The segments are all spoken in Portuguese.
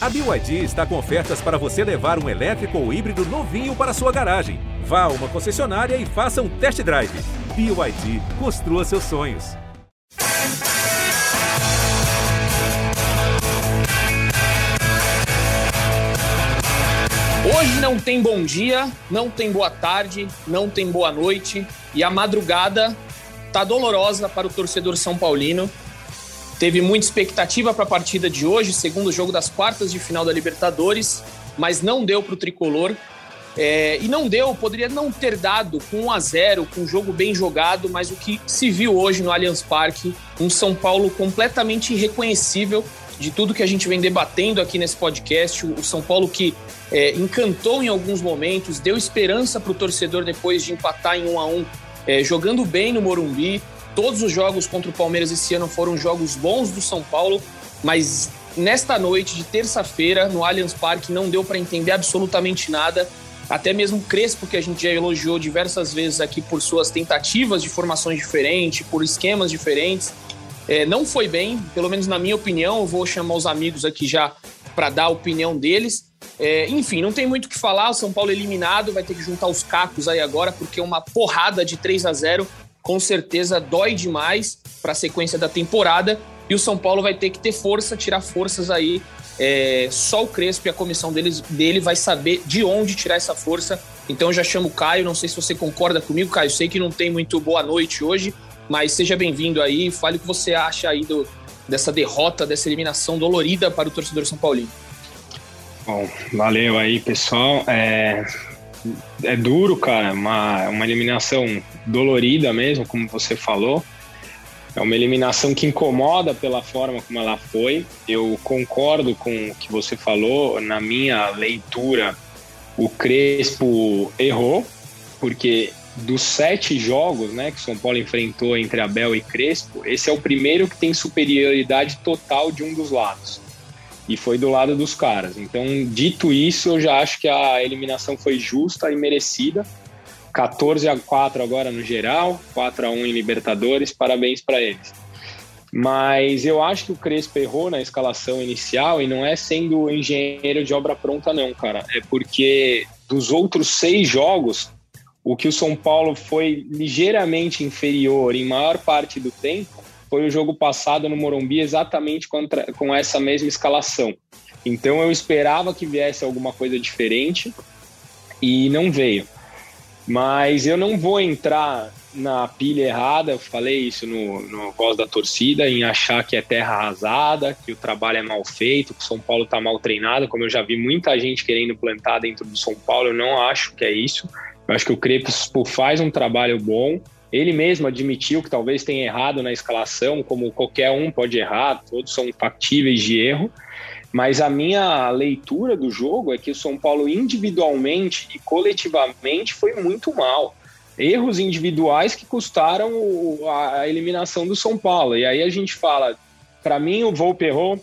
A BYD está com ofertas para você levar um elétrico ou híbrido novinho para sua garagem. Vá a uma concessionária e faça um test drive. BYD, construa seus sonhos. Hoje não tem bom dia, não tem boa tarde, não tem boa noite e a madrugada tá dolorosa para o torcedor são paulino. Teve muita expectativa para a partida de hoje, segundo jogo das quartas de final da Libertadores, mas não deu para o tricolor. É, e não deu, poderia não ter dado com 1 a 0 com um jogo bem jogado, mas o que se viu hoje no Allianz Parque, um São Paulo completamente irreconhecível de tudo que a gente vem debatendo aqui nesse podcast. O São Paulo que é, encantou em alguns momentos, deu esperança para o torcedor depois de empatar em 1 a 1 é, jogando bem no Morumbi. Todos os jogos contra o Palmeiras esse ano foram jogos bons do São Paulo, mas nesta noite de terça-feira, no Allianz Parque, não deu para entender absolutamente nada. Até mesmo Crespo, que a gente já elogiou diversas vezes aqui por suas tentativas de formações diferentes, por esquemas diferentes, é, não foi bem, pelo menos na minha opinião. Eu vou chamar os amigos aqui já para dar a opinião deles. É, enfim, não tem muito o que falar. O São Paulo eliminado, vai ter que juntar os cacos aí agora, porque uma porrada de 3 a 0 com certeza dói demais para a sequência da temporada. E o São Paulo vai ter que ter força, tirar forças aí. É, só o Crespo e a comissão deles, dele vai saber de onde tirar essa força. Então eu já chamo o Caio, não sei se você concorda comigo, Caio. Sei que não tem muito boa noite hoje, mas seja bem-vindo aí. Fale o que você acha aí do, dessa derrota, dessa eliminação dolorida para o torcedor São Paulino. Bom, valeu aí, pessoal. É, é duro, cara, uma, uma eliminação dolorida mesmo, como você falou. É uma eliminação que incomoda pela forma como ela foi. Eu concordo com o que você falou. Na minha leitura, o Crespo errou, porque dos sete jogos né, que São Paulo enfrentou entre Abel e Crespo, esse é o primeiro que tem superioridade total de um dos lados e foi do lado dos caras. Então, dito isso, eu já acho que a eliminação foi justa e merecida. 14 a 4 agora no geral, 4 a 1 em Libertadores, parabéns para eles. Mas eu acho que o Crespo errou na escalação inicial e não é sendo engenheiro de obra pronta, não, cara. É porque dos outros seis jogos, o que o São Paulo foi ligeiramente inferior em maior parte do tempo foi o jogo passado no Morumbi exatamente contra, com essa mesma escalação. Então eu esperava que viesse alguma coisa diferente e não veio. Mas eu não vou entrar na pilha errada, eu falei isso no, no Voz da Torcida, em achar que é terra arrasada, que o trabalho é mal feito, que o São Paulo está mal treinado, como eu já vi muita gente querendo plantar dentro do São Paulo, eu não acho que é isso. Eu acho que o Crespo faz um trabalho bom, ele mesmo admitiu que talvez tenha errado na escalação, como qualquer um pode errar, todos são factíveis de erro. Mas a minha leitura do jogo é que o São Paulo individualmente e coletivamente foi muito mal. Erros individuais que custaram a eliminação do São Paulo. E aí a gente fala, para mim o Volpe errou,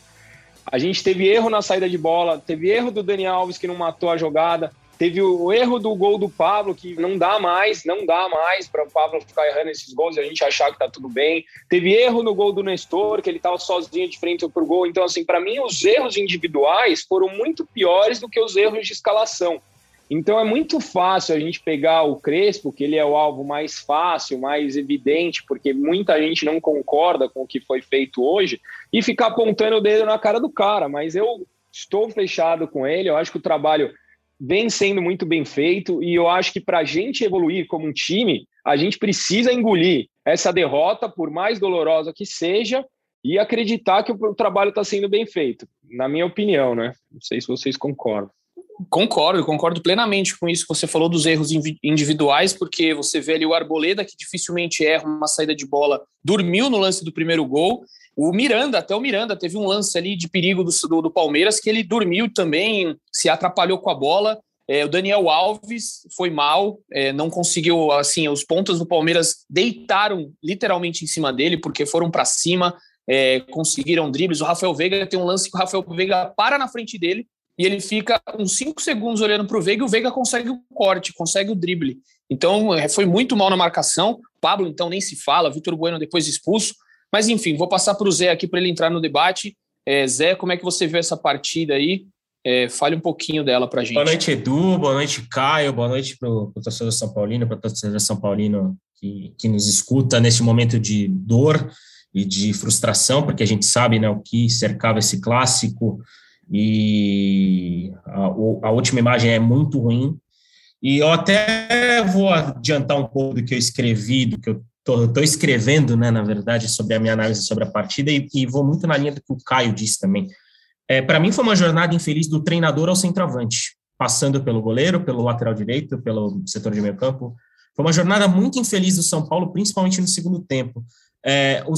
a gente teve erro na saída de bola, teve erro do Dani Alves que não matou a jogada, Teve o erro do gol do Pablo, que não dá mais, não dá mais para o Pablo ficar errando esses gols e a gente achar que tá tudo bem. Teve erro no gol do Nestor, que ele estava sozinho de frente pro gol. Então, assim, para mim, os erros individuais foram muito piores do que os erros de escalação. Então, é muito fácil a gente pegar o Crespo, que ele é o alvo mais fácil, mais evidente, porque muita gente não concorda com o que foi feito hoje, e ficar apontando o dedo na cara do cara. Mas eu estou fechado com ele, eu acho que o trabalho vem sendo muito bem feito e eu acho que para a gente evoluir como um time, a gente precisa engolir essa derrota, por mais dolorosa que seja, e acreditar que o trabalho está sendo bem feito, na minha opinião, né? Não sei se vocês concordam. Concordo, concordo plenamente com isso que você falou dos erros individuais, porque você vê ali o Arboleda, que dificilmente erra uma saída de bola, dormiu no lance do primeiro gol, o Miranda, até o Miranda, teve um lance ali de perigo do, do, do Palmeiras que ele dormiu também, se atrapalhou com a bola. É, o Daniel Alves foi mal, é, não conseguiu, assim, os pontos do Palmeiras deitaram literalmente em cima dele, porque foram para cima, é, conseguiram dribles. O Rafael Veiga tem um lance que o Rafael Veiga para na frente dele e ele fica uns 5 segundos olhando para o Veiga e o Veiga consegue o corte, consegue o drible. Então, é, foi muito mal na marcação. Pablo, então, nem se fala. Vitor Bueno depois expulso. Mas enfim, vou passar para o Zé aqui para ele entrar no debate. É, Zé, como é que você viu essa partida aí? É, fale um pouquinho dela para a gente. Boa noite, Edu. Boa noite, Caio. Boa noite para o torcedor São Paulino, para o torcedor São Paulino que, que nos escuta neste momento de dor e de frustração, porque a gente sabe né, o que cercava esse clássico e a, a última imagem é muito ruim. E eu até vou adiantar um pouco do que eu escrevi, do que eu estou escrevendo, né, na verdade, sobre a minha análise sobre a partida, e, e vou muito na linha do que o Caio disse também. É, Para mim, foi uma jornada infeliz do treinador ao centroavante, passando pelo goleiro, pelo lateral direito, pelo setor de meio campo. Foi uma jornada muito infeliz do São Paulo, principalmente no segundo tempo. É, o,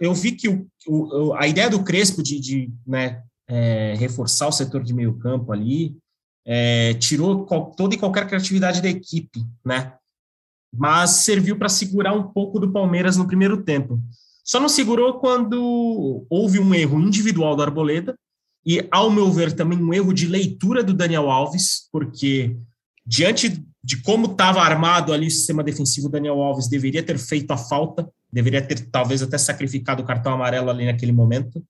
eu vi que o, o, a ideia do Crespo de, de né, é, reforçar o setor de meio campo ali é, tirou qual, toda e qualquer criatividade da equipe, né? Mas serviu para segurar um pouco do Palmeiras no primeiro tempo. Só não segurou quando houve um erro individual do Arboleda e, ao meu ver, também um erro de leitura do Daniel Alves, porque diante de como estava armado ali o sistema defensivo, Daniel Alves deveria ter feito a falta, deveria ter talvez até sacrificado o cartão amarelo ali naquele momento.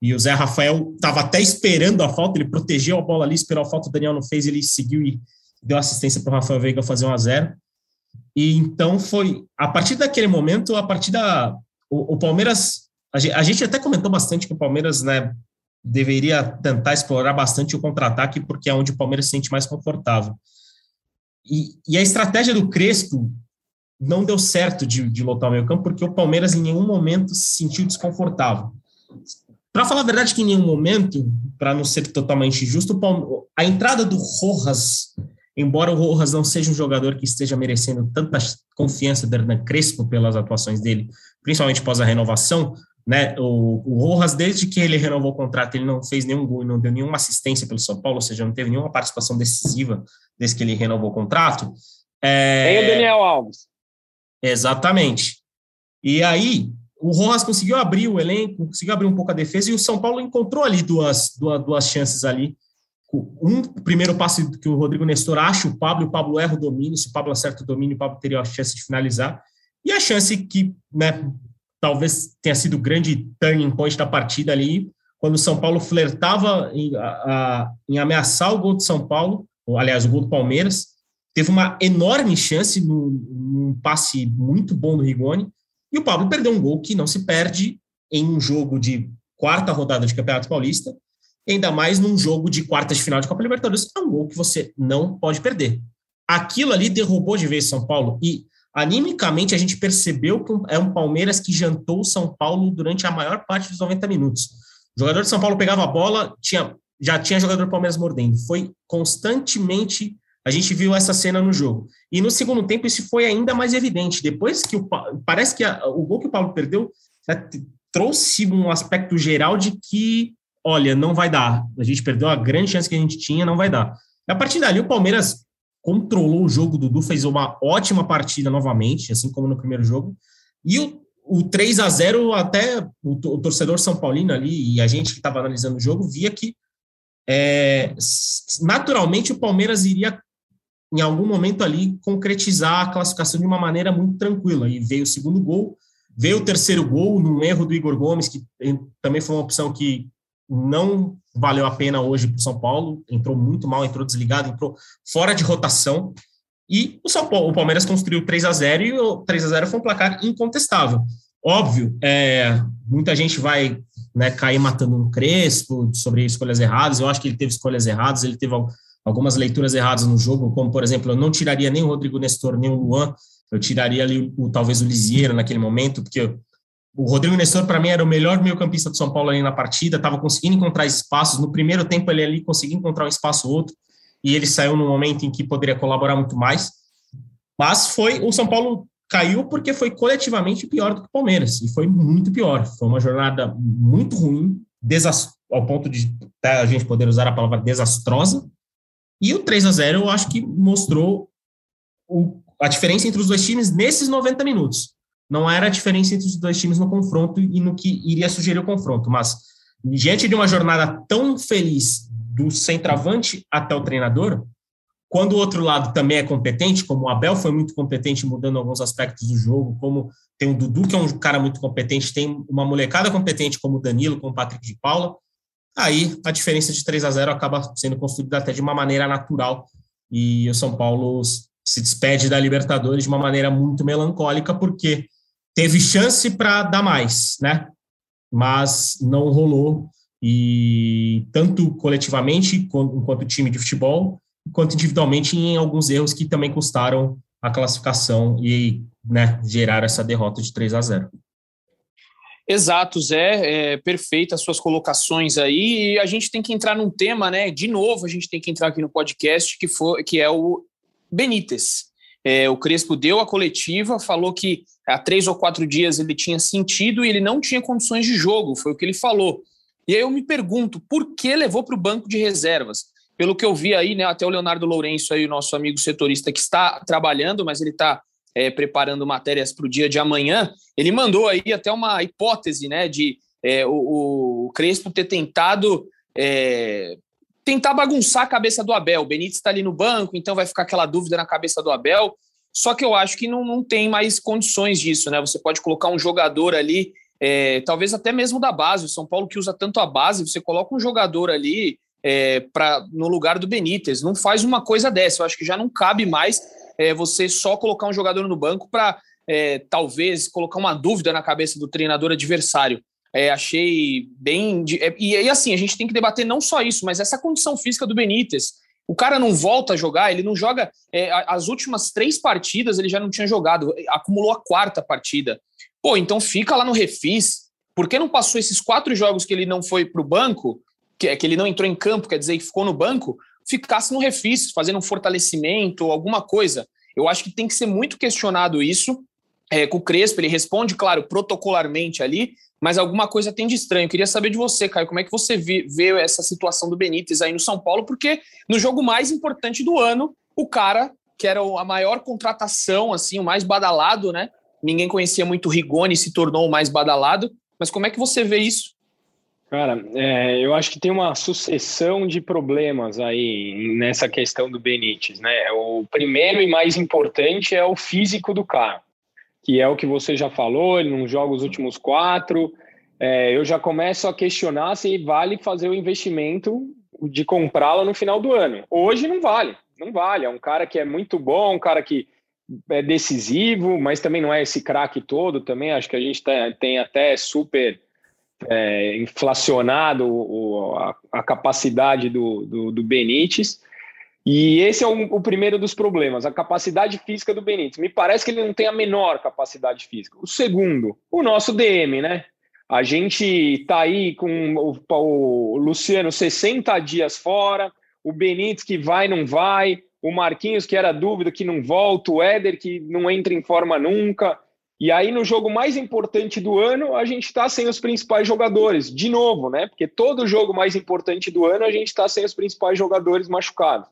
E o Zé Rafael estava até esperando a falta, ele protegeu a bola ali, esperou a falta, o Daniel não fez, ele seguiu e deu assistência para o Rafael Veiga fazer 1 a 0 E então foi, a partir daquele momento, a partir da. O, o Palmeiras, a gente, a gente, até comentou bastante que o Palmeiras né, deveria tentar explorar bastante o contra-ataque, porque é onde o Palmeiras se sente mais confortável. E, e a estratégia do Crespo não deu certo de, de lotar o meio campo, porque o Palmeiras em nenhum momento se sentiu desconfortável. Para falar a verdade, que em nenhum momento, para não ser totalmente justo, a entrada do Rojas, embora o Rojas não seja um jogador que esteja merecendo tanta confiança do Hernan Crespo pelas atuações dele, principalmente após a renovação, né? O, o Rojas, desde que ele renovou o contrato, ele não fez nenhum gol, não deu nenhuma assistência pelo São Paulo, ou seja, não teve nenhuma participação decisiva desde que ele renovou o contrato. É... Tem o Daniel Alves. Exatamente. E aí, o Rojas conseguiu abrir o elenco, conseguiu abrir um pouco a defesa e o São Paulo encontrou ali duas, duas, duas chances ali. Um primeiro passe que o Rodrigo Nestor acha o Pablo, o Pablo erra o domínio, se o Pablo acerta o domínio, o Pablo teria a chance de finalizar. E a chance que, né, talvez tenha sido o grande turning point da partida ali, quando o São Paulo flertava em, a, a, em ameaçar o gol de São Paulo, ou, aliás, o gol do Palmeiras, teve uma enorme chance num passe muito bom do Rigoni, e o Pablo perdeu um gol que não se perde em um jogo de quarta rodada de Campeonato Paulista, ainda mais num jogo de quarta de final de Copa Libertadores. É um gol que você não pode perder. Aquilo ali derrubou de vez São Paulo e animicamente a gente percebeu que é um Palmeiras que jantou São Paulo durante a maior parte dos 90 minutos. O jogador de São Paulo pegava a bola, tinha, já tinha jogador do Palmeiras mordendo. Foi constantemente a gente viu essa cena no jogo. E no segundo tempo isso foi ainda mais evidente. Depois que o parece que a, o gol que o Paulo perdeu né, trouxe um aspecto geral de que, olha, não vai dar. A gente perdeu a grande chance que a gente tinha, não vai dar. A partir dali o Palmeiras controlou o jogo, o Dudu fez uma ótima partida novamente, assim como no primeiro jogo. E o, o 3 a 0 até o, o torcedor São Paulino ali e a gente que estava analisando o jogo via que é, naturalmente o Palmeiras iria em algum momento ali, concretizar a classificação de uma maneira muito tranquila. E veio o segundo gol, veio o terceiro gol, num erro do Igor Gomes, que também foi uma opção que não valeu a pena hoje para o São Paulo, entrou muito mal, entrou desligado, entrou fora de rotação. E o, São Paulo, o Palmeiras construiu 3 a 0 e o 3 a 0 foi um placar incontestável. Óbvio, é, muita gente vai né, cair matando um Crespo sobre escolhas erradas. Eu acho que ele teve escolhas erradas, ele teve algumas leituras erradas no jogo, como, por exemplo, eu não tiraria nem o Rodrigo Nestor, nem o Luan, eu tiraria ali o, talvez o Lisieiro naquele momento, porque o Rodrigo Nestor, para mim, era o melhor meio-campista do São Paulo ali na partida, estava conseguindo encontrar espaços. No primeiro tempo, ele ali conseguia encontrar um espaço ou outro, e ele saiu no momento em que poderia colaborar muito mais. Mas foi o São Paulo caiu porque foi coletivamente pior do que o Palmeiras, e foi muito pior. Foi uma jornada muito ruim, ao ponto de a gente poder usar a palavra desastrosa, e o 3 a 0 eu acho que mostrou o, a diferença entre os dois times nesses 90 minutos. Não era a diferença entre os dois times no confronto e no que iria sugerir o confronto, mas diante de uma jornada tão feliz do centroavante até o treinador, quando o outro lado também é competente, como o Abel foi muito competente mudando alguns aspectos do jogo, como tem o Dudu, que é um cara muito competente, tem uma molecada competente como o Danilo, como o Patrick de Paula, aí a diferença de 3 a 0 acaba sendo construída até de uma maneira natural. E o São Paulo se despede da Libertadores de uma maneira muito melancólica, porque teve chance para dar mais, né? Mas não rolou, e tanto coletivamente, enquanto time de futebol, quanto individualmente em alguns erros que também custaram a classificação e né, geraram essa derrota de 3 a 0. Exato, Zé, é, perfeito as suas colocações aí, e a gente tem que entrar num tema, né, de novo a gente tem que entrar aqui no podcast, que, for, que é o Benítez. É, o Crespo deu a coletiva, falou que há três ou quatro dias ele tinha sentido e ele não tinha condições de jogo, foi o que ele falou. E aí eu me pergunto, por que levou para o banco de reservas? Pelo que eu vi aí, né, até o Leonardo Lourenço, aí, o nosso amigo setorista que está trabalhando, mas ele está é, preparando matérias para o dia de amanhã, ele mandou aí até uma hipótese né, de é, o, o, Crespo ter tentado é, tentar bagunçar a cabeça do Abel. O Benítez está ali no banco, então vai ficar aquela dúvida na cabeça do Abel. Só que eu acho que não, não tem mais condições disso, né? Você pode colocar um jogador ali, é, talvez até mesmo da base. O São Paulo que usa tanto a base, você coloca um jogador ali é, pra, no lugar do Benítez. Não faz uma coisa dessa. Eu acho que já não cabe mais é, você só colocar um jogador no banco para é, talvez colocar uma dúvida na cabeça do treinador adversário. É, achei bem. É, e, e assim, a gente tem que debater não só isso, mas essa condição física do Benítez. O cara não volta a jogar, ele não joga. É, as últimas três partidas ele já não tinha jogado, acumulou a quarta partida. Pô, então fica lá no refis. Por que não passou esses quatro jogos que ele não foi para o banco, que, é que ele não entrou em campo, quer dizer, que ficou no banco, ficasse no refis, fazendo um fortalecimento ou alguma coisa. Eu acho que tem que ser muito questionado isso. É, com o Crespo, ele responde, claro, protocolarmente ali, mas alguma coisa tem de estranho. Eu queria saber de você, Caio, como é que você vê, essa situação do Benítez aí no São Paulo, porque no jogo mais importante do ano, o cara, que era a maior contratação, assim, o mais badalado, né? Ninguém conhecia muito o Rigoni, se tornou o mais badalado. Mas como é que você vê isso? Cara, é, eu acho que tem uma sucessão de problemas aí nessa questão do Benítez, né? O primeiro e mais importante é o físico do cara, que é o que você já falou, ele não joga os últimos quatro. É, eu já começo a questionar se vale fazer o investimento de comprá-lo no final do ano. Hoje não vale, não vale. É um cara que é muito bom, um cara que é decisivo, mas também não é esse craque todo. Também acho que a gente tem, tem até super é, inflacionado o, a, a, capacidade do, do, do, Benítez. E esse é o, o, primeiro dos problemas, a capacidade física do Benítez. Me parece que ele não tem a menor capacidade física. O segundo, o nosso DM, né? A gente tá aí com o, o Luciano 60 dias fora, o Benítez que vai, não vai, o Marquinhos que era dúvida, que não volta, o Éder que não entra em forma nunca. E aí, no jogo mais importante do ano, a gente está sem os principais jogadores, de novo, né? Porque todo jogo mais importante do ano, a gente está sem os principais jogadores machucados.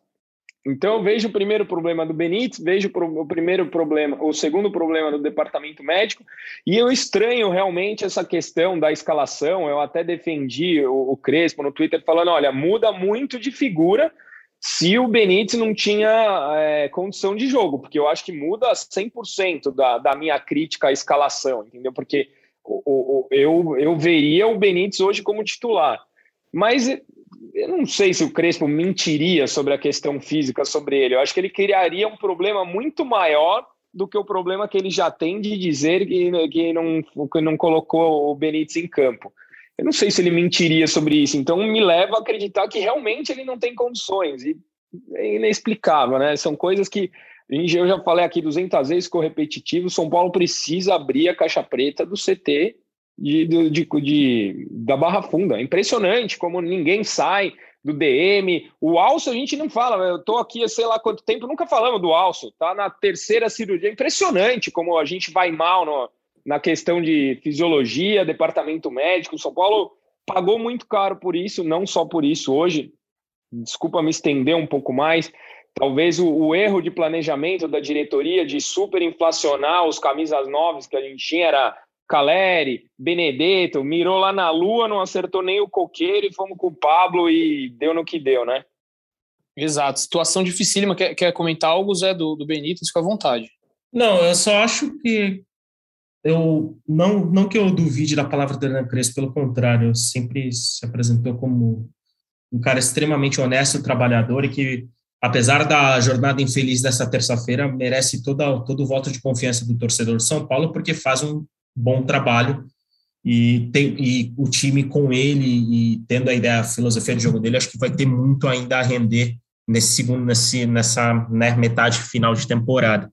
Então, eu vejo o primeiro problema do Benítez, vejo o primeiro problema, o segundo problema do departamento médico, e eu estranho realmente essa questão da escalação. Eu até defendi o, Crespo no Twitter falando: olha, muda muito de figura se o Benítez não tinha é, condição de jogo, porque eu acho que muda 100% da, da minha crítica à escalação, entendeu? Porque o, o, eu, eu veria o Benítez hoje como titular. Mas eu não sei se o Crespo mentiria sobre a questão física sobre ele. Eu acho que ele criaria um problema muito maior do que o problema que ele já tem de dizer que, que, não, que não colocou o Benítez em campo. Eu não sei se ele mentiria sobre isso, então me leva a acreditar que realmente ele não tem condições. E é inexplicável, né? São coisas que eu já falei aqui 200 vezes, ficou repetitivo. São Paulo precisa abrir a caixa preta do CT de, de, de, da Barra Funda. É impressionante como ninguém sai do DM. O Alço a gente não fala, eu tô aqui sei lá quanto tempo, nunca falamos do Alço, tá na terceira cirurgia. É impressionante como a gente vai mal no, na questão de fisiologia, departamento médico. São Paulo pagou muito caro por isso, não só por isso. Hoje, desculpa me estender um pouco mais, talvez o, o erro de planejamento da diretoria de superinflacionar os camisas novas que a gente tinha era Caleri, Benedetto, mirou lá na lua, não acertou nem o coqueiro e fomos com o Pablo e deu no que deu, né? Exato, situação dificílima. Quer, quer comentar algo, Zé, do, do Benítez? Fica à vontade. Não, eu só acho que eu não, não que eu duvide da palavra do Hernan Crespo, pelo contrário, sempre se apresentou como um cara extremamente honesto, trabalhador e que, apesar da jornada infeliz dessa terça-feira, merece toda, todo o voto de confiança do torcedor de São Paulo, porque faz um bom trabalho e, tem, e o time com ele e tendo a ideia, a filosofia de jogo dele, acho que vai ter muito ainda a render nesse segundo, nesse, nessa né, metade final de temporada.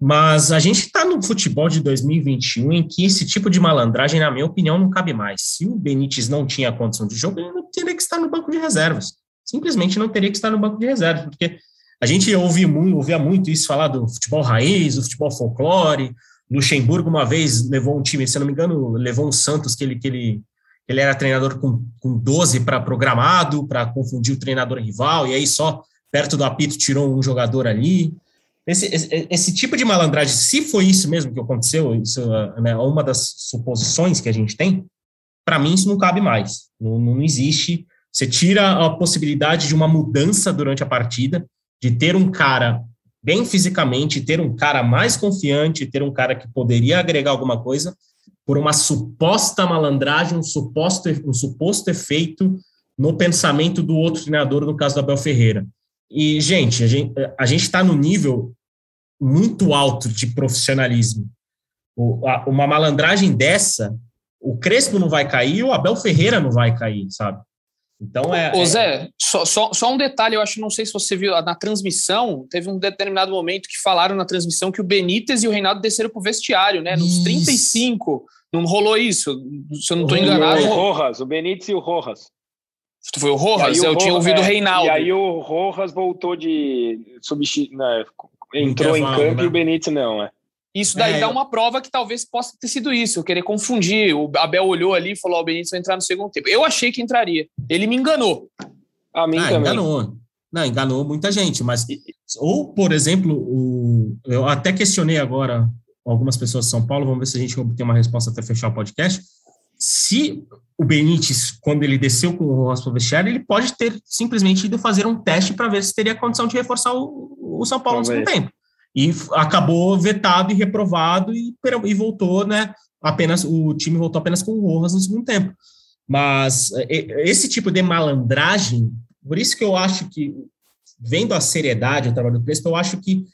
Mas a gente está no futebol de 2021 em que esse tipo de malandragem, na minha opinião, não cabe mais. Se o Benítez não tinha condição de jogo, ele não teria que estar no banco de reservas. Simplesmente não teria que estar no banco de reservas, porque a gente ouve muito, ouvia muito isso falar do futebol raiz, do futebol folclore. Luxemburgo, uma vez, levou um time, se não me engano, levou um Santos que ele, que ele, ele era treinador com, com 12 para programado, para confundir o treinador rival, e aí só perto do apito tirou um jogador ali. Esse, esse, esse, tipo de malandragem, se foi isso mesmo que aconteceu, isso é uma das suposições que a gente tem, para mim isso não cabe mais. Não, não existe. Você tira a possibilidade de uma mudança durante a partida, de ter um cara bem fisicamente, ter um cara mais confiante, ter um cara que poderia agregar alguma coisa, por uma suposta malandragem, um suposto, um suposto efeito no pensamento do outro treinador, no caso do Abel Ferreira. E, gente, a gente está no nível muito alto de profissionalismo. Uma malandragem dessa, o Crespo não vai cair, o Abel Ferreira não vai cair, sabe? Então é. Ô, é Zé, Só, só, só, um detalhe, eu acho, não sei se você viu, na transmissão, teve um determinado momento que falaram na transmissão que o Benítez e o Reinaldo desceram pro vestiário, né? Nos isso. 35. Não rolou isso? Se eu não estou enganado. O Rojas, o Benítez e o Rojas. Foi o Rojas? Eu tinha ouvido o é, Reinaldo. E aí o Rojas voltou de substituir, né, entrou em campo né? e o Benítez não, é. Isso daí é, dá uma prova que talvez possa ter sido isso, eu querer confundir. O Abel olhou ali e falou: o Benítez vai entrar no segundo tempo. Eu achei que entraria. Ele me enganou. A mim ah, também. Enganou. Não, enganou muita gente, mas. Ou, por exemplo, o, eu até questionei agora algumas pessoas de São Paulo, vamos ver se a gente obtém uma resposta até fechar o podcast se o Benítez, quando ele desceu com o o vestiário, ele pode ter simplesmente ido fazer um teste para ver se teria condição de reforçar o, o São Paulo no segundo tempo. E acabou vetado e reprovado e, e voltou, né? Apenas o time voltou apenas com o Rojas no segundo tempo. Mas esse tipo de malandragem, por isso que eu acho que, vendo a seriedade do trabalho do Crespo, eu acho que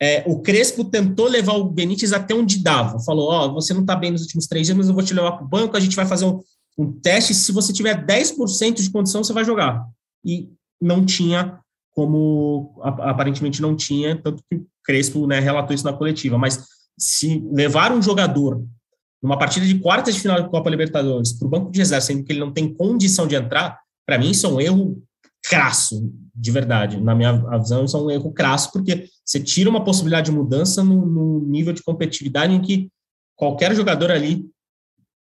é, o Crespo tentou levar o Benítez até onde dava. Falou: Ó, oh, você não está bem nos últimos três dias, mas eu vou te levar para o banco, a gente vai fazer um, um teste. Se você tiver 10% de condição, você vai jogar. E não tinha como, aparentemente não tinha, tanto que o Crespo né, relatou isso na coletiva. Mas se levar um jogador numa partida de quarta de final da Copa Libertadores para o banco de reserva, sendo que ele não tem condição de entrar, para mim isso é um erro crasso, de verdade. Na minha visão, isso é um erro crasso, porque você tira uma possibilidade de mudança no, no, nível de competitividade em que qualquer jogador ali,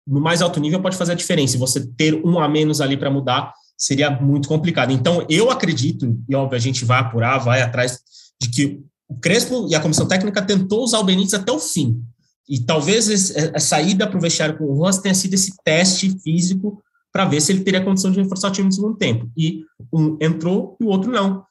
no mais alto nível, pode fazer a diferença. E você ter um a menos ali para mudar seria muito complicado. Então, eu acredito, e óbvio, a gente vai apurar, vai atrás, de que o Crespo e a comissão técnica tentou usar o Benítez até o fim. E talvez a saída para o vestiário com o Ross tenha sido esse teste físico para ver se ele teria condição de reforçar o time no segundo tempo. E um entrou e o outro não.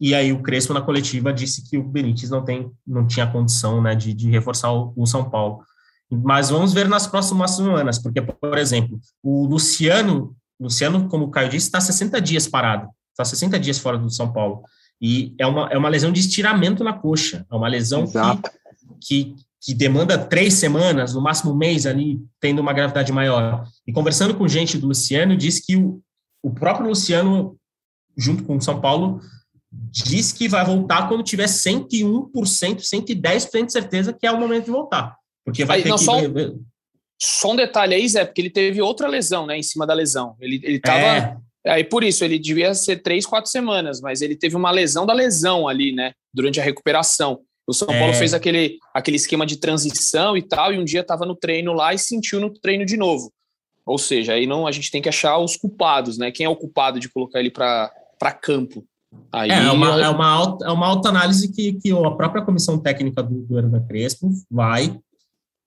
E aí o Crespo na coletiva disse que o Benítez não tem, não tinha condição, né, de, de reforçar o, o, São Paulo. Mas vamos ver nas próximas semanas, porque por exemplo, o Luciano, Luciano, como o Caio disse, está 60 dias parado, está 60 dias fora do São Paulo. E é uma, é uma lesão de estiramento na coxa, é uma lesão que, que, que demanda três semanas, no máximo um mês ali, tendo uma gravidade maior. E conversando com gente do Luciano, disse que o, o próprio Luciano, junto com o São Paulo, diz que vai voltar quando tiver 101%, 110% de certeza que é o momento de voltar. Porque vai Aí, ter não, que... Só um, só um detalhe aí, Zé, porque ele teve outra lesão, né, em cima da lesão. Ele, ele tava... É. Aí por isso, ele devia ser três, quatro semanas, mas ele teve uma lesão da lesão ali, né, durante a recuperação. O São Paulo é. fez aquele, aquele esquema de transição e tal, e um dia estava no treino lá e sentiu no treino de novo. Ou seja, aí não a gente tem que achar os culpados, né? Quem é o culpado de colocar ele para campo? Aí, é, é, uma, é, uma alta, é uma alta análise que, que a própria comissão técnica do, do Hernan Crespo vai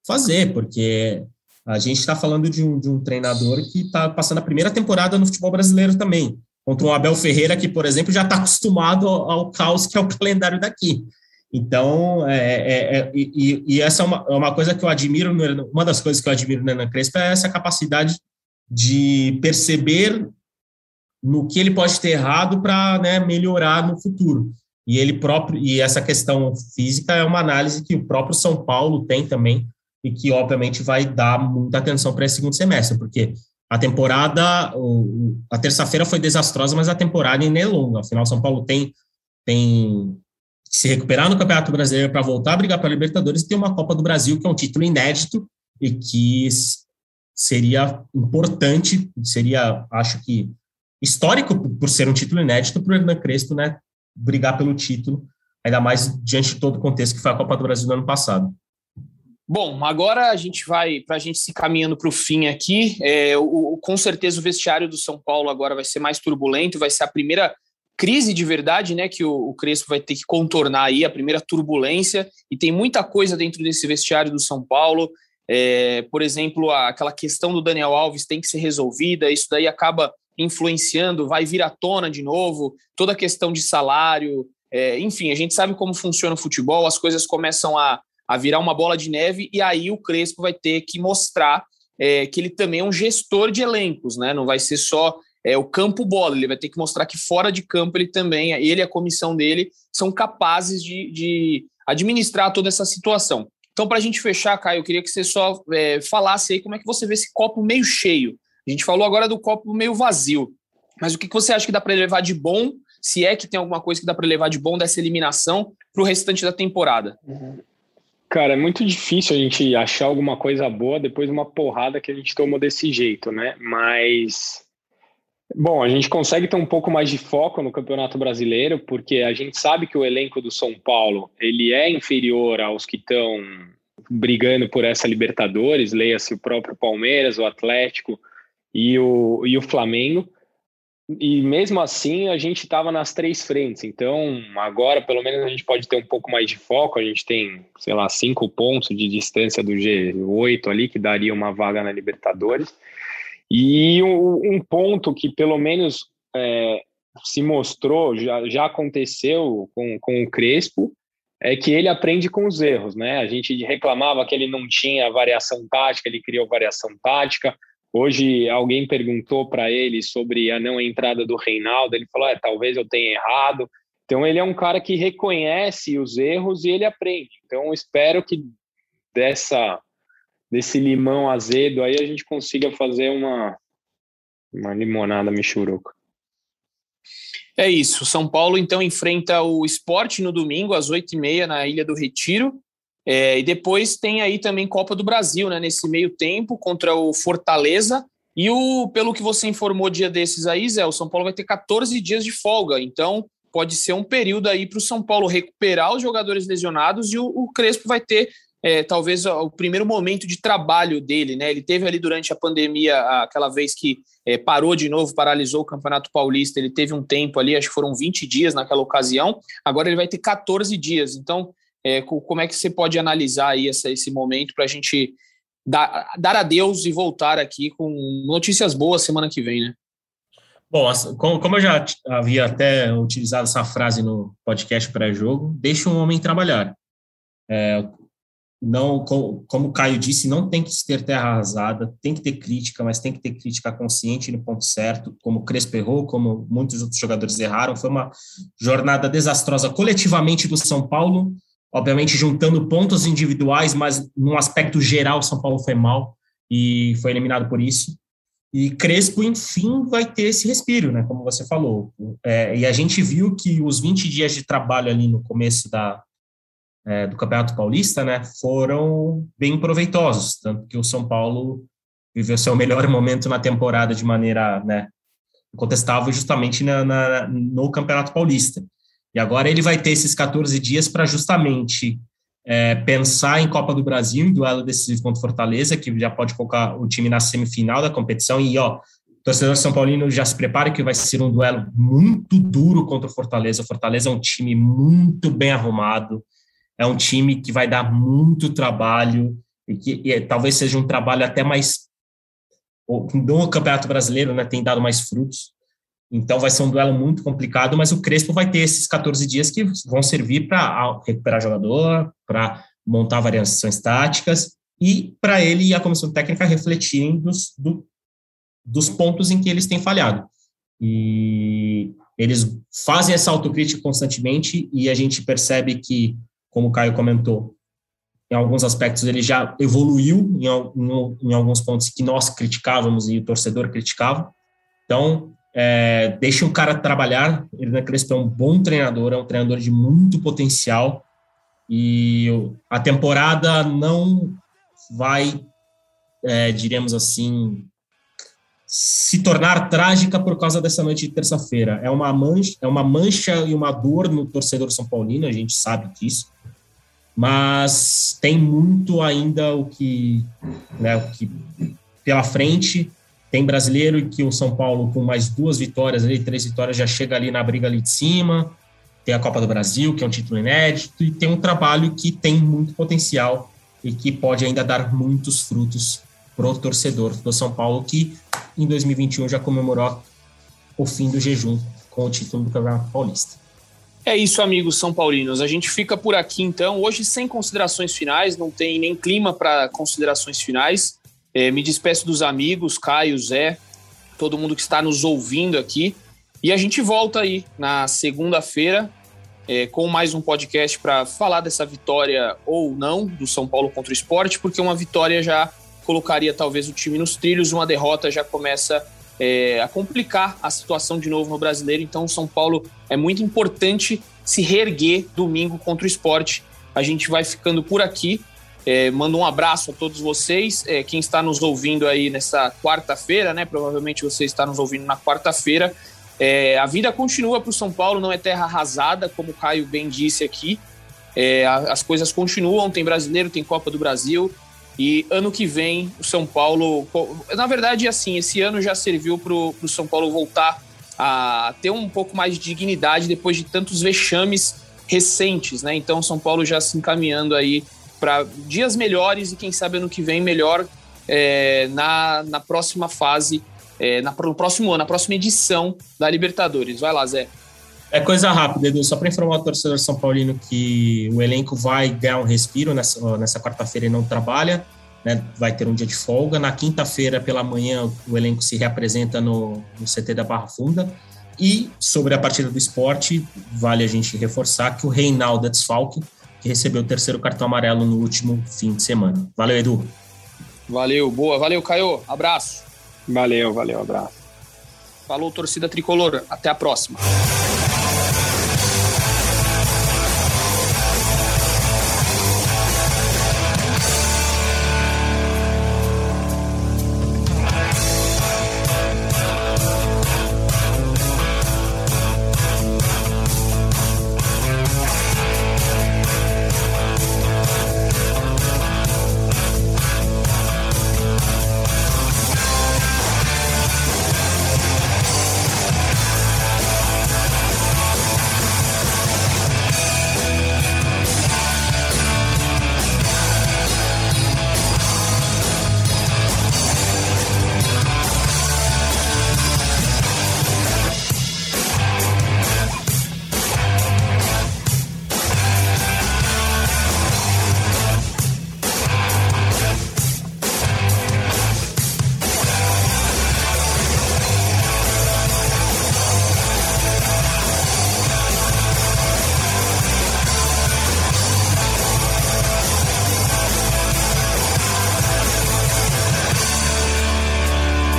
fazer, porque a gente está falando de um, de um treinador que está passando a primeira temporada no futebol brasileiro também. contra um Abel Ferreira que, por exemplo, já está acostumado ao, ao, caos que é o calendário daqui. Então, é, é, é e, e, essa é uma, é uma coisa que eu admiro, uma das coisas que eu admiro no Renan Crespo é essa capacidade de perceber no que ele pode ter errado para né, melhorar no futuro. E ele próprio e essa questão física é uma análise que o próprio São Paulo tem também e que obviamente vai dar muita atenção para esse segundo semestre, porque a temporada, a terça-feira foi desastrosa, mas a temporada ainda é longa. Afinal, São Paulo tem tem se recuperar no Campeonato Brasileiro para voltar a brigar para a Libertadores e tem uma Copa do Brasil que é um título inédito e que seria importante, seria, acho que histórico por ser um título inédito para o Hernan Crespo, né, brigar pelo título, ainda mais diante de todo o contexto que foi a Copa do Brasil no ano passado. Bom, agora a gente vai, para a gente se caminhando para o fim aqui, é, o, com certeza o vestiário do São Paulo agora vai ser mais turbulento, vai ser a primeira crise de verdade, né, que o, o Crespo vai ter que contornar aí, a primeira turbulência, e tem muita coisa dentro desse vestiário do São Paulo, é, por exemplo, aquela questão do Daniel Alves tem que ser resolvida, isso daí acaba influenciando, vai vir à tona de novo, toda a questão de salário, é, enfim, a gente sabe como funciona o futebol, as coisas começam a, a virar uma bola de neve e aí o Crespo vai ter que mostrar é, que ele também é um gestor de elencos, né? Não vai ser só é, o campo bola, ele vai ter que mostrar que fora de campo ele também, ele e a comissão dele são capazes de, de administrar toda essa situação. Então, para a gente fechar, Caio, eu queria que você só é, falasse aí como é que você vê esse copo meio cheio. A gente falou agora do copo meio vazio, mas o que você acha que dá para levar de bom, se é que tem alguma coisa que dá para levar de bom dessa eliminação para o restante da temporada? Cara, é muito difícil a gente achar alguma coisa boa depois de uma porrada que a gente tomou desse jeito, né? Mas Bom, a gente consegue ter um pouco mais de foco no Campeonato Brasileiro, porque a gente sabe que o elenco do São Paulo ele é inferior aos que estão brigando por essa Libertadores, leia-se o próprio Palmeiras, o Atlético, e o, e o Flamengo. E mesmo assim, a gente estava nas três frentes. Então, agora, pelo menos, a gente pode ter um pouco mais de foco. A gente tem, sei lá, cinco pontos de distância do G8 ali, que daria uma vaga na Libertadores. E um, um ponto que, pelo menos, é, se mostrou, já, já aconteceu com, com o Crespo, é que ele aprende com os erros, né? A gente reclamava que ele não tinha variação tática, ele criou variação tática. Hoje alguém perguntou para ele sobre a não entrada do Reinaldo, ele falou: é, talvez eu tenha errado. Então ele é um cara que reconhece os erros e ele aprende. Então espero que dessa desse limão azedo aí a gente consiga fazer uma uma limonada michuruca. É isso. São Paulo então enfrenta o Esporte no domingo às oito e meia na Ilha do Retiro. É, e depois tem aí também Copa do Brasil, né? Nesse meio tempo, contra o Fortaleza. E o, pelo que você informou dia desses aí, Zé, o São Paulo vai ter 14 dias de folga. Então, pode ser um período aí para o São Paulo recuperar os jogadores lesionados e o, o Crespo vai ter é, talvez o primeiro momento de trabalho dele, né? Ele teve ali durante a pandemia, aquela vez que é, parou de novo, paralisou o Campeonato Paulista, ele teve um tempo ali, acho que foram 20 dias naquela ocasião, agora ele vai ter 14 dias. Então, é, como é que você pode analisar aí essa, esse momento para a gente dar, dar adeus e voltar aqui com notícias boas semana que vem, né? Bom, como eu já havia até utilizado essa frase no podcast pré-jogo, deixa um homem trabalhar. É, não, como o Caio disse, não tem que ter terra arrasada, tem que ter crítica, mas tem que ter crítica consciente no ponto certo, como o Crespo errou, como muitos outros jogadores erraram. Foi uma jornada desastrosa coletivamente do São Paulo, obviamente juntando pontos individuais, mas num aspecto geral, São Paulo foi mal e foi eliminado por isso. E Crespo, enfim, vai ter esse respiro, né? Como você falou. É, e a gente viu que os 20 dias de trabalho ali no começo da, é, do Campeonato Paulista, né, foram bem proveitosos, tanto que o São Paulo viveu seu melhor momento na temporada de maneira, né, incontestável justamente na, na, no Campeonato Paulista. E agora ele vai ter esses 14 dias para justamente é, pensar em Copa do Brasil, em duelo decisivo contra Fortaleza, que já pode colocar o time na semifinal da competição. E, ó, torcedor São Paulino já se prepara que vai ser um duelo muito duro contra o Fortaleza. O Fortaleza é um time muito bem arrumado, é um time que vai dar muito trabalho e que e, talvez seja um trabalho até mais no Campeonato Brasileiro, né, tem dado mais frutos. Então vai ser um duelo muito complicado, mas o Crespo vai ter esses 14 dias que vão servir para recuperar jogador, para montar variações táticas e para ele e a comissão técnica refletirem dos, do, dos pontos em que eles têm falhado. E eles fazem essa autocrítica constantemente e a gente percebe que, como o Caio comentou, em alguns aspectos ele já evoluiu em, em, em alguns pontos que nós criticávamos e o torcedor criticava. Então, é, deixa o cara trabalhar. Hernan Crespo é um bom treinador, é um treinador de muito potencial e a temporada não vai, é, diremos assim, se tornar trágica por causa dessa noite de terça-feira. É uma mancha, é uma mancha e uma dor no torcedor são paulino, a gente sabe disso. Mas tem muito ainda o que, né, o que pela frente. Tem brasileiro que o São Paulo com mais duas vitórias ali, três vitórias já chega ali na briga ali de cima. Tem a Copa do Brasil, que é um título inédito, e tem um trabalho que tem muito potencial e que pode ainda dar muitos frutos para o torcedor do São Paulo, que em 2021 já comemorou o fim do jejum com o título do Campeonato Paulista. É isso, amigos São Paulinos. A gente fica por aqui então. Hoje, sem considerações finais, não tem nem clima para considerações finais. É, me despeço dos amigos, Caio, Zé, todo mundo que está nos ouvindo aqui. E a gente volta aí na segunda-feira é, com mais um podcast para falar dessa vitória ou não do São Paulo contra o esporte, porque uma vitória já colocaria talvez o time nos trilhos, uma derrota já começa é, a complicar a situação de novo no brasileiro. Então, o São Paulo é muito importante se reerguer domingo contra o esporte. A gente vai ficando por aqui. É, mando um abraço a todos vocês. É, quem está nos ouvindo aí nessa quarta-feira, né? Provavelmente você está nos ouvindo na quarta-feira. É, a vida continua para o São Paulo, não é terra arrasada, como o Caio bem disse aqui. É, as coisas continuam, tem brasileiro, tem Copa do Brasil. E ano que vem, o São Paulo. Na verdade, assim, esse ano já serviu para o São Paulo voltar a ter um pouco mais de dignidade depois de tantos vexames recentes, né? Então, São Paulo já se encaminhando aí para dias melhores e quem sabe ano que vem melhor é, na, na próxima fase é, na, no próximo ano, na próxima edição da Libertadores. Vai lá, Zé. É coisa rápida, Edu. Só para informar o torcedor São Paulino que o elenco vai ganhar um respiro nessa, nessa quarta-feira e não trabalha. Né? Vai ter um dia de folga. Na quinta-feira, pela manhã, o elenco se reapresenta no, no CT da Barra Funda. E sobre a partida do esporte, vale a gente reforçar que o Reinaldo é desfalque, que recebeu o terceiro cartão amarelo no último fim de semana. Valeu, Edu. Valeu, boa. Valeu, Caio. Abraço. Valeu, valeu, abraço. Falou, torcida tricolor. Até a próxima.